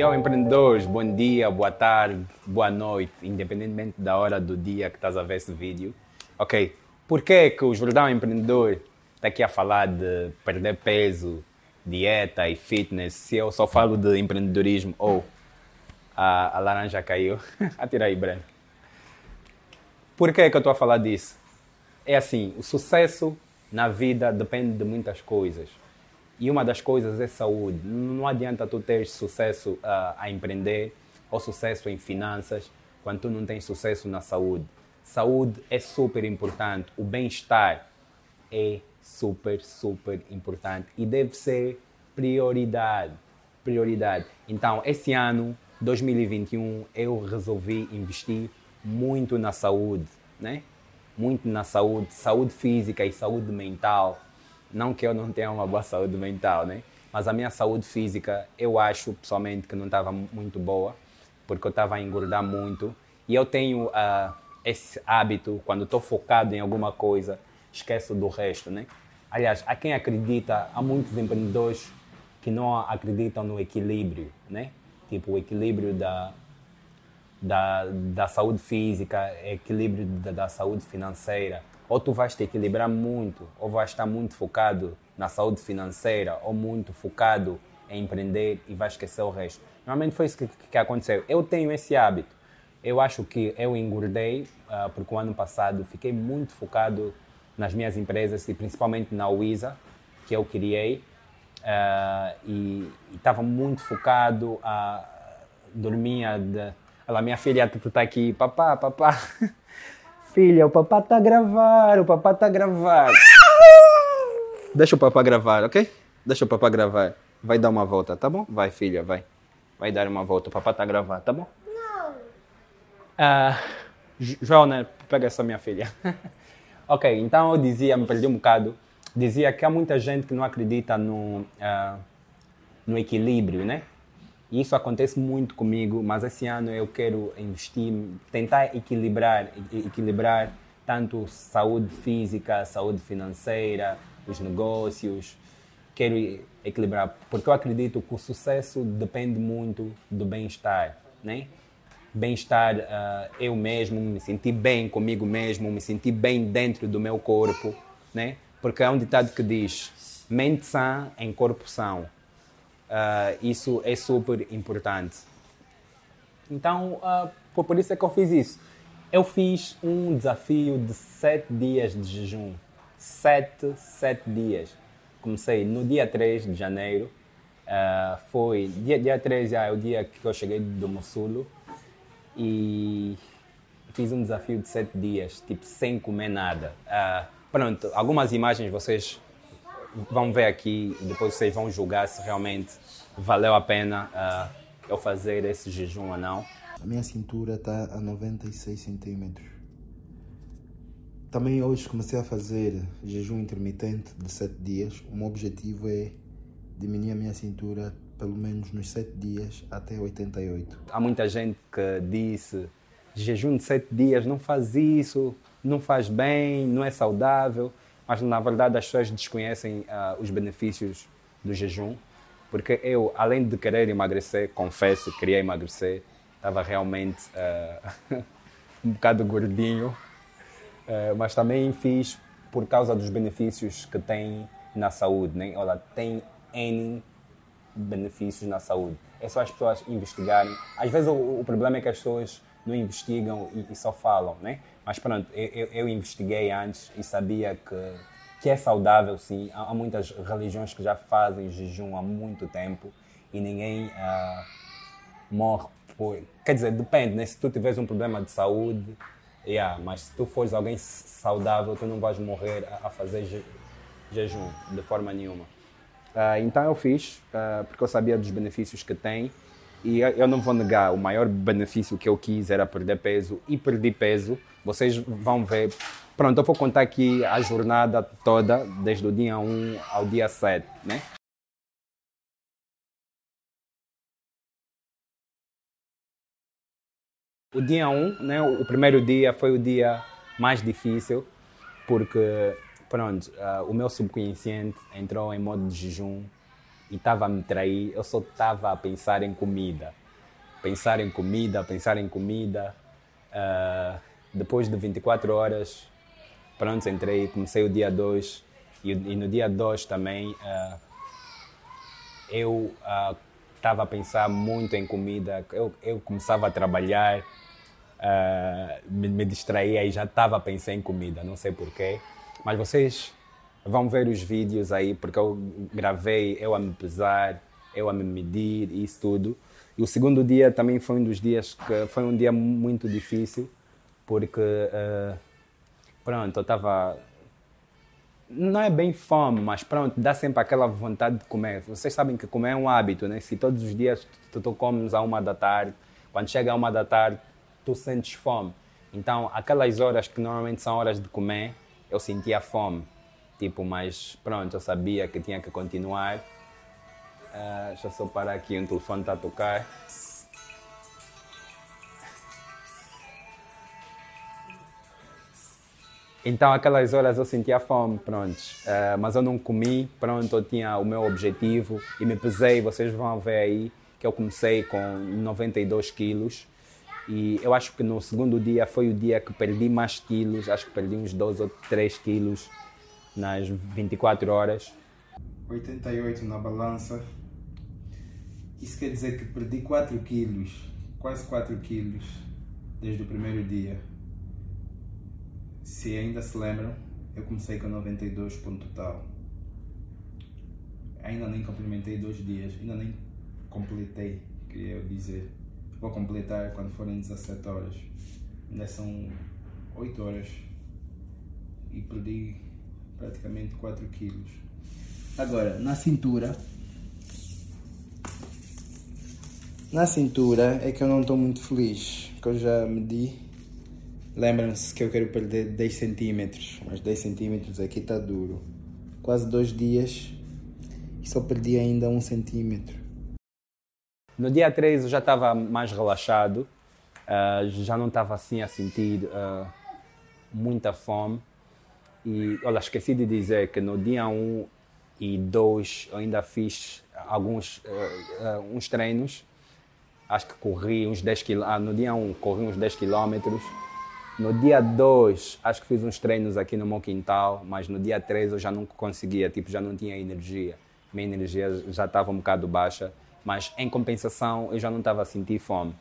E ao empreendedores, bom dia, boa tarde, boa noite, independentemente da hora do dia que estás a ver esse vídeo. Ok, por que que o Jordão Empreendedor está aqui a falar de perder peso, dieta e fitness se eu só falo de empreendedorismo ou oh, a, a, laranja caiu? Atira aí, Breno. Por que que eu estou a falar disso? É assim, o sucesso na vida depende de muitas coisas. E uma das coisas é saúde. Não adianta tu ter sucesso uh, a empreender ou sucesso em finanças quando tu não tens sucesso na saúde. Saúde é super importante. O bem-estar é super, super importante e deve ser prioridade. Prioridade. Então, esse ano, 2021, eu resolvi investir muito na saúde, né? Muito na saúde, saúde física e saúde mental não que eu não tenha uma boa saúde mental, né? Mas a minha saúde física, eu acho pessoalmente que não estava muito boa, porque eu estava a engordar muito. E eu tenho uh, esse hábito, quando estou focado em alguma coisa, esqueço do resto, né? Aliás, há quem acredita, há muitos empreendedores que não acreditam no equilíbrio, né? Tipo, o equilíbrio da, da, da saúde física, equilíbrio da, da saúde financeira ou tu vais te equilibrar muito, ou vais estar muito focado na saúde financeira, ou muito focado em empreender e vais esquecer o resto. Normalmente foi isso que, que aconteceu. Eu tenho esse hábito. Eu acho que eu engordei, uh, porque o ano passado fiquei muito focado nas minhas empresas e principalmente na Wiza, que eu criei, uh, e estava muito focado, uh, dormia, de... Olha, minha filha está aqui, papá, papá. Filha, o papá tá a gravar, o papá tá a gravar. Deixa o papá gravar, ok? Deixa o papá gravar. Vai dar uma volta, tá bom? Vai, filha, vai. Vai dar uma volta. O papá tá a gravar, tá bom? Não. Uh, João, né? Pega essa minha filha. ok, então eu dizia, me perdi um bocado. Dizia que há muita gente que não acredita no, uh, no equilíbrio, né? E isso acontece muito comigo, mas esse ano eu quero investir, tentar equilibrar, equilibrar tanto saúde física, saúde financeira, os negócios. Quero equilibrar, porque eu acredito que o sucesso depende muito do bem-estar, né? Bem-estar, uh, eu mesmo, me sentir bem comigo mesmo, me sentir bem dentro do meu corpo, né? Porque é um ditado que diz: mente sã em corpo são. Uh, isso é super importante. Então, uh, por isso é que eu fiz isso. Eu fiz um desafio de sete dias de jejum. Sete, sete dias. Comecei no dia 3 de janeiro. Uh, foi dia, dia 3 já é o dia que eu cheguei do Mossulo e fiz um desafio de sete dias, tipo sem comer nada. Uh, pronto, algumas imagens vocês vão ver aqui e depois vocês vão julgar se realmente valeu a pena uh, eu fazer esse jejum ou não. A minha cintura está a 96 centímetros. Também hoje comecei a fazer jejum intermitente de 7 dias. O meu objetivo é diminuir a minha cintura pelo menos nos 7 dias até 88. Há muita gente que disse jejum de 7 dias, não faz isso, não faz bem, não é saudável mas na verdade as pessoas desconhecem uh, os benefícios do jejum, porque eu, além de querer emagrecer, confesso, queria emagrecer, estava realmente uh, um bocado gordinho, uh, mas também fiz por causa dos benefícios que tem na saúde, né? Olha, tem N benefícios na saúde. É só as pessoas investigarem. Às vezes o, o problema é que as pessoas não investigam e, e só falam, né? Mas pronto, eu, eu, investiguei antes e sabia que, que é saudável, sim. Há, há, muitas religiões que já fazem jejum há muito tempo e ninguém uh, morre por. Quer dizer, depende, né? Se tu tiveres um problema de saúde, yeah, mas se tu fores alguém saudável, tu não vais morrer a, a fazer je, jejum de forma nenhuma. Uh, então eu fiz, uh, porque eu sabia dos benefícios que tem. E eu não vou negar, o maior benefício que eu quis era perder peso e perdi peso. Vocês vão ver. Pronto, eu vou contar aqui a jornada toda, desde o dia 1 ao dia 7, né? O dia 1, né, o primeiro dia foi o dia mais difícil, porque, pronto, uh, o meu subconsciente entrou em modo de jejum e estava a me trair, eu só estava a pensar em comida. Pensar em comida, pensar em comida. Uh, depois de 24 horas, pronto, entrei, comecei o dia 2 e, e, no dia 2 também uh, eu estava uh, a pensar muito em comida. Eu, eu começava a trabalhar, me, me distraía e já estava a pensar em comida, não sei porquê. Mas vocês vão ver os vídeos aí, porque eu gravei eu a me pesar, eu a me medir e isso tudo. E o segundo dia também foi um dos dias que foi um dia muito difícil, porque, uh, pronto, eu estava. Não é bem fome, mas pronto, dá sempre aquela vontade de comer. Vocês sabem que comer é um hábito, né? Se todos os dias tu, tu comes a uma da tarde, quando chega a uma da tarde, tu sentes fome. Então, aquelas horas que normalmente são horas de comer, eu sentia fome. Tipo, mas pronto, eu sabia que tinha que continuar. Uh, deixa eu só parar aqui, um telefone está a tocar. Então, aquelas horas eu sentia fome, pronto. Uh, mas eu não comi, pronto, eu tinha o meu objetivo e me pesei. Vocês vão ver aí que eu comecei com 92 quilos. E eu acho que no segundo dia foi o dia que perdi mais quilos, acho que perdi uns 12 ou 3 quilos nas 24 horas. 88 na balança. Isso quer dizer que perdi 4 quilos, quase 4 quilos, desde o primeiro dia. Se ainda se lembram, eu comecei com 92 ponto tal. Ainda nem complementei dois dias, ainda nem completei, queria dizer. Vou completar quando forem 17 horas. Ainda são 8 horas. E perdi praticamente 4 quilos. Agora, na cintura. Na cintura é que eu não estou muito feliz, que eu já medi. Lembram-se que eu quero perder 10 centímetros, mas 10 centímetros aqui está duro. Quase dois dias e só perdi ainda um centímetro. No dia 3 eu já estava mais relaxado, uh, já não estava assim a sentir uh, muita fome. E olha, esqueci de dizer que no dia 1 e 2 eu ainda fiz alguns uh, uh, uns treinos. Acho que corri uns 10 km. Ah, no dia 1 corri uns 10 km. No dia 2 acho que fiz uns treinos aqui no meu quintal, mas no dia 3 eu já não conseguia, tipo, já não tinha energia. Minha energia já estava um bocado baixa, mas em compensação eu já não estava a sentir fome.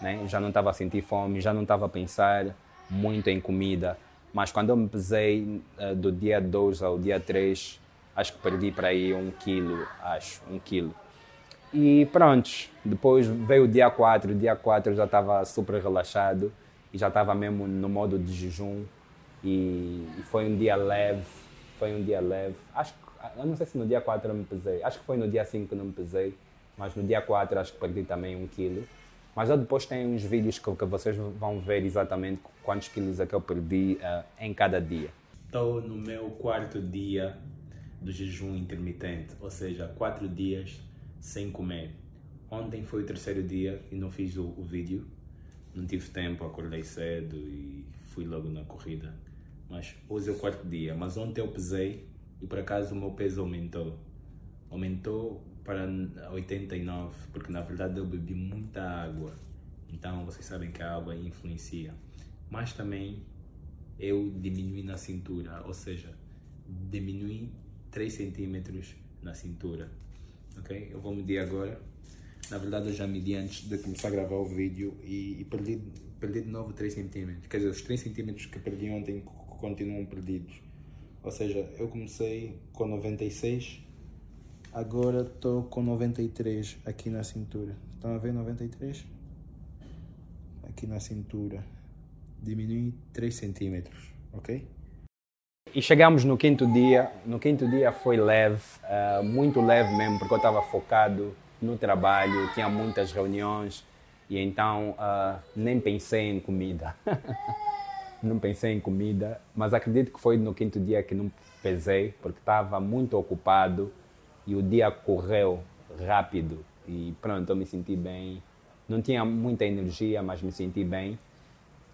Né? Já não estava a sentir fome, já não estava a pensar muito em comida mas quando eu me pesei uh, do dia 2 ao dia 3, acho que perdi para aí um quilo, acho, um quilo. E pronto, depois veio o dia 4, o dia 4 eu já estava super relaxado e já estava mesmo no modo de jejum e, e, foi um dia leve, foi um dia leve. Acho que, eu não sei se no dia 4 eu me pesei, acho que foi no dia 5 que não me pesei, mas no dia 4 acho que perdi também um quilo. Mas eu depois tenho uns vídeos que, que vocês vão ver exatamente quantos quilos é que eu perdi uh, em cada dia. Estou no meu quarto dia do jejum intermitente, ou seja, quatro dias sem comer. Ontem foi o terceiro dia e não fiz o, o vídeo, não tive tempo, acordei cedo e fui logo na corrida. Mas hoje é o quarto dia, mas ontem eu pesei e por acaso o meu peso aumentou. Aumentou para 89, porque na verdade eu bebi muita água. Então vocês sabem que a água influencia. Mas também eu diminui na cintura, ou seja, diminui 3 centímetros na cintura. Ok? Eu vou medir agora. Na verdade eu já medi antes de começar a gravar o vídeo e, e perdi, perdi de novo 3 centímetros. Quer dizer, os 3 centímetros que perdi ontem continuam perdidos. Ou seja, eu comecei com 96 Agora estou com 93 aqui na cintura. Estão a ver 93? Aqui na cintura. Diminui 3 centímetros, ok? E chegamos no quinto dia. No quinto dia foi leve, uh, muito leve mesmo, porque eu estava focado no trabalho, tinha muitas reuniões e então uh, nem pensei em comida. não pensei em comida, mas acredito que foi no quinto dia que não pesei, porque estava muito ocupado e o dia correu rápido e pronto, eu me senti bem. Não tinha muita energia, mas me senti bem.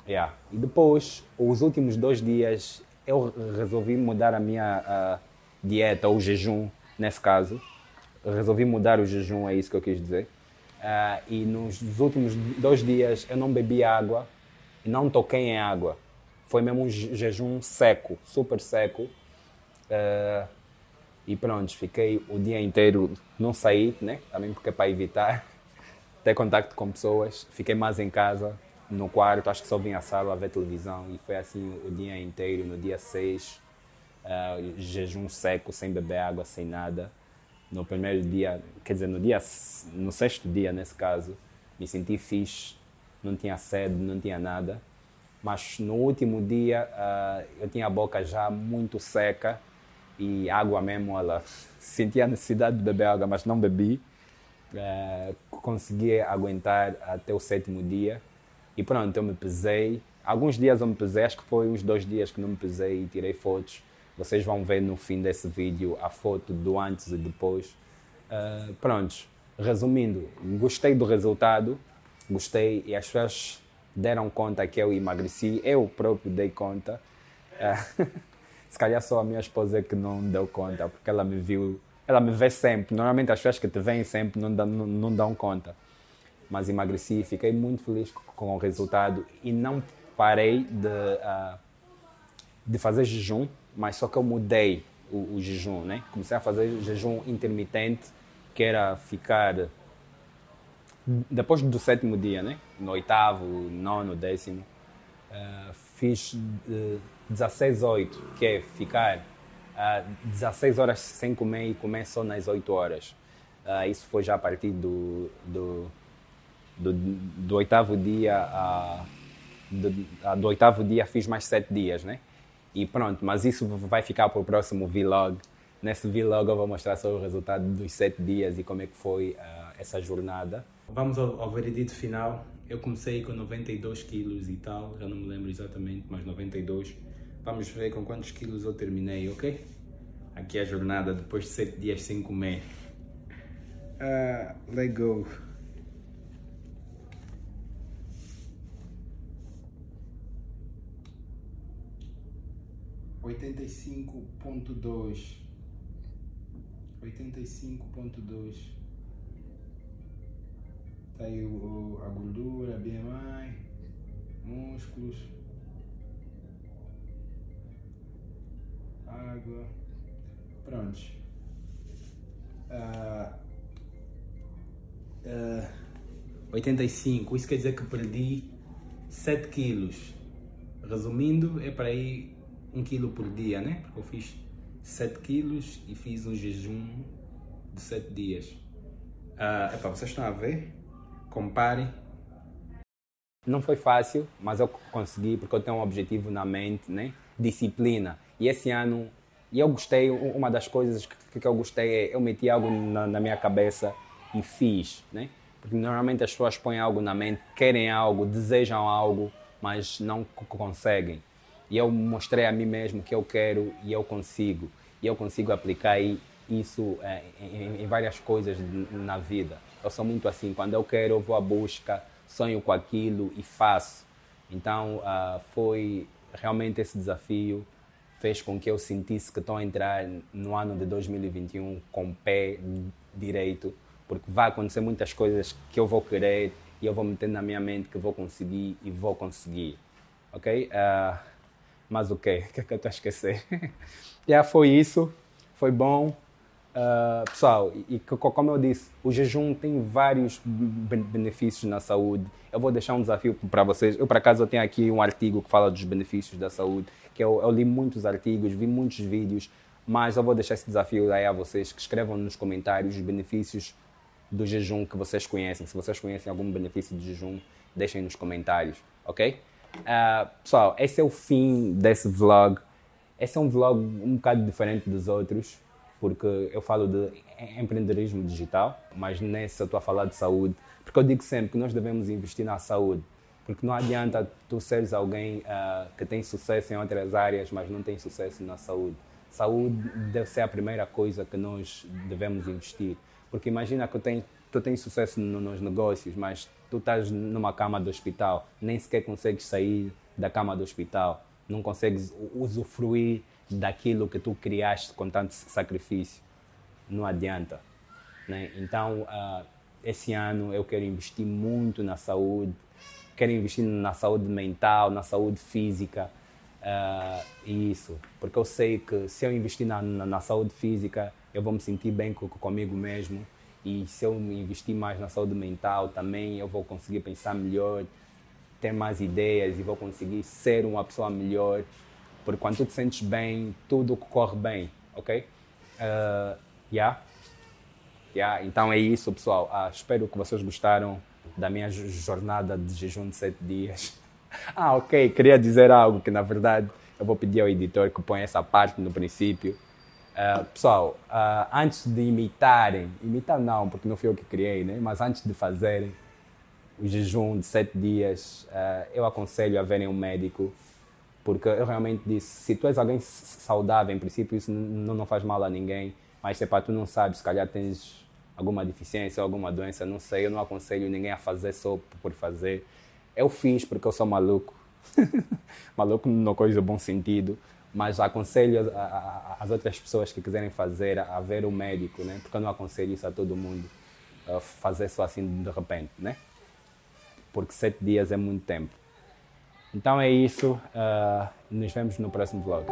Yeah. E depois, os últimos dois dias, eu resolvi mudar a minha dieta, ou jejum, nesse caso. resolvi mudar o jejum, é isso que eu quis dizer. Uh, e nos últimos dois dias eu não bebi água e não toquei em água. Foi mesmo um jejum seco, super seco. Uh, e pronto, fiquei o dia inteiro, não saí, né? Também porque é para evitar ter contato com pessoas. Fiquei mais em casa, no quarto, acho que só vim à sala a ver televisão. E foi assim o dia inteiro. No dia 6, uh, jejum seco, sem beber água, sem nada. No primeiro dia, quer dizer, no, dia, no sexto dia, nesse caso, me senti fixe, não tinha sede, não tinha nada. Mas no último dia, uh, eu tinha a boca já muito seca e água mesmo, ela sentia a necessidade de beber água, mas não bebi. Uh, consegui aguentar até o sétimo dia e pronto, eu me pesei. Alguns dias eu me pesei, acho que foi uns dois dias que não me pesei e tirei fotos. Vocês vão ver no fim desse vídeo a foto do antes e depois. Uh, resumindo, gostei do resultado, gostei e as pessoas deram conta que eu emagreci, eu próprio dei conta. Uh, se calhar só a minha esposa que não deu conta, porque ela me viu, ela me vê sempre. Normalmente as pessoas que te veem sempre não dão, não, não dão conta. Mas emagreci, fiquei muito feliz com o resultado e não parei de, uh, de fazer jejum mas só que eu mudei o, o, jejum, né? Comecei a fazer jejum intermitente, que era ficar depois do sétimo dia, né? No oitavo, nono, décimo, uh, fiz uh, 16 8, que é ficar uh, 16 horas sem comer e comer só nas 8 horas. Uh, isso foi já a partir do, do, do, do oitavo dia a, do, do, oitavo dia fiz mais sete dias, né? E pronto, mas isso vai ficar para o próximo vlog. Nesse vlog eu vou mostrar só o resultado dos sete dias e como é que foi uh, essa jornada. Vamos ao, ao veredito final. Eu comecei com 92 quilos e tal, já não me lembro exatamente, mas 92. Vamos ver com quantos quilos eu terminei, ok? Aqui é a jornada depois de sete dias sem comer. Uh, let go. 85.2 85.2 tá aí o, a gordura, BMI, músculos, água, pronto. Uh, uh, 85, isso quer dizer que perdi 7 quilos. Resumindo, é para ir 1 kg por dia, né? Porque eu fiz 7 quilos e fiz um jejum de 7 dias. Uh, epá, vocês estão a ver? Comparem. Não foi fácil, mas eu consegui porque eu tenho um objetivo na mente, né? Disciplina. E esse ano, e eu gostei, uma das coisas que, que eu gostei é eu meti algo na, na minha cabeça e fiz, né? Porque normalmente as pessoas põem algo na mente, querem algo, desejam algo, mas não conseguem. E eu mostrei a mim mesmo que eu quero e eu consigo. E eu consigo aplicar isso é, em, em, várias coisas na vida. Eu sou muito assim, quando eu quero, eu vou à busca, sonho com aquilo e faço. Então, uh, foi realmente esse desafio fez com que eu sentisse que estou a entrar no ano de 2021 com o pé direito, porque vai acontecer muitas coisas que eu vou querer e eu vou meter na minha mente que vou conseguir e vou conseguir, ok? Uh, mas o quê? O que é que eu estou a esquecer? Já foi isso, foi bom. Uh, pessoal, e como eu disse, o jejum tem vários benefícios na saúde. Eu vou deixar um desafio para vocês. Eu, por acaso, eu tenho aqui um artigo que fala dos benefícios da saúde, que eu, eu li muitos artigos, vi muitos vídeos, mas eu vou deixar esse desafio aí a vocês, que escrevam nos comentários os benefícios do jejum que vocês conhecem. Se vocês conhecem algum benefício do jejum, deixem nos comentários, ok? Uh, pessoal, esse é o fim desse vlog. Esse é um vlog um bocado diferente dos outros, porque eu falo de empreendedorismo digital, mas nesse eu estou a falar de saúde, porque eu digo sempre que nós devemos investir na saúde, porque não adianta tu seres alguém uh, que tem sucesso em outras áreas, mas não tem sucesso na saúde. Saúde deve ser a primeira coisa que nós devemos investir, porque imagina que tenho tu tens sucesso no, nos negócios, mas tu estás numa cama do hospital, nem sequer consegues sair da cama do hospital, não consegues usufruir daquilo que tu criaste com tanto sacrifício. Não adianta. Né? Então, uh, esse ano eu quero investir muito na saúde, quero investir na saúde mental, na saúde física, uh, isso, porque eu sei que se eu investir na, na, na, saúde física, eu vou me sentir bem com, comigo mesmo, e se eu investir mais na saúde mental também, eu vou conseguir pensar melhor, ter mais ideias e vou conseguir ser uma pessoa melhor, porque quando tu te sentes bem, tudo corre bem, ok? Uh, yeah. Yeah, então é isso, pessoal. Ah, espero que vocês gostaram da minha jornada de jejum de sete dias. Ah, ok. Queria dizer algo que, na verdade, eu vou pedir ao editor que ponha essa parte no princípio. Uh, pessoal, uh, antes de imitarem, imitar não, porque não fui eu que criei, né? mas antes de fazerem o jejum de sete dias, uh, eu aconselho a verem um médico, porque eu realmente disse: se tu és alguém saudável, em princípio, isso não, não faz mal a ninguém mas se para tu não sabes, se calhar tens alguma deficiência, alguma doença, não sei, eu não aconselho ninguém a fazer só por fazer. Eu fiz porque eu sou maluco. maluco não coisa bom sentido, mas aconselho a, a, as outras pessoas que quiserem fazer a, ver o médico, né? Porque eu não aconselho isso a todo mundo, fazer só assim de repente, né? Porque sete dias é muito tempo. Então é isso. Uh, nos vemos no próximo vlog.